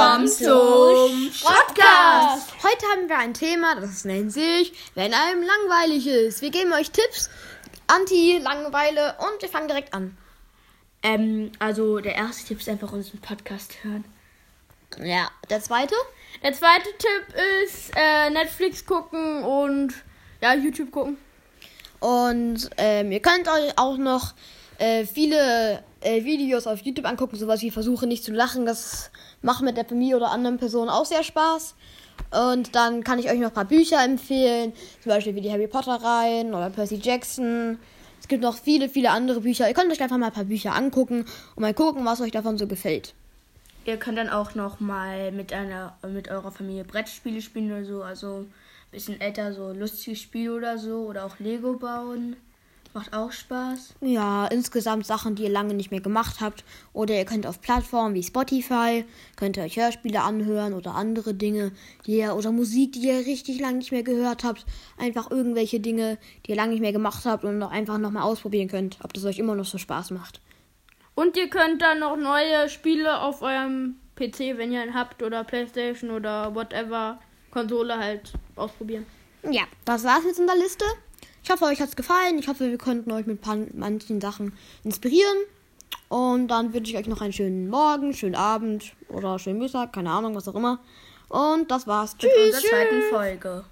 willkommen zum Podcast. Heute haben wir ein Thema, das nennt sich, wenn einem langweilig ist. Wir geben euch Tipps, Anti-Langeweile und wir fangen direkt an. Ähm, also der erste Tipp ist einfach unseren Podcast hören. Ja, der zweite? Der zweite Tipp ist äh, Netflix gucken und ja, YouTube gucken. Und ähm, ihr könnt euch auch noch äh, viele äh, Videos auf YouTube angucken, sowas wie Versuche nicht zu lachen. Das macht mit der Familie oder anderen Personen auch sehr Spaß. Und dann kann ich euch noch ein paar Bücher empfehlen, zum Beispiel wie die Harry Potter Reihen oder Percy Jackson. Es gibt noch viele, viele andere Bücher. Ihr könnt euch einfach mal ein paar Bücher angucken und mal gucken, was euch davon so gefällt. Ihr könnt dann auch noch mal mit einer mit eurer Familie Brettspiele spielen oder so, also ein bisschen älter so lustige Spiele oder so oder auch Lego bauen. Macht auch Spaß. Ja, insgesamt Sachen, die ihr lange nicht mehr gemacht habt. Oder ihr könnt auf Plattformen wie Spotify, könnt ihr euch Hörspiele anhören oder andere Dinge, die ihr, oder Musik, die ihr richtig lange nicht mehr gehört habt. Einfach irgendwelche Dinge, die ihr lange nicht mehr gemacht habt und einfach nochmal ausprobieren könnt, ob das euch immer noch so Spaß macht. Und ihr könnt dann noch neue Spiele auf eurem PC, wenn ihr einen habt, oder Playstation oder whatever, Konsole halt ausprobieren. Ja, das war's jetzt in der Liste. Ich hoffe, euch hat's gefallen. Ich hoffe, wir konnten euch mit manchen Sachen inspirieren. Und dann wünsche ich euch noch einen schönen Morgen, schönen Abend oder schönen Mittag, keine Ahnung, was auch immer. Und das war's. Tschüss. Mit unserer zweiten Folge.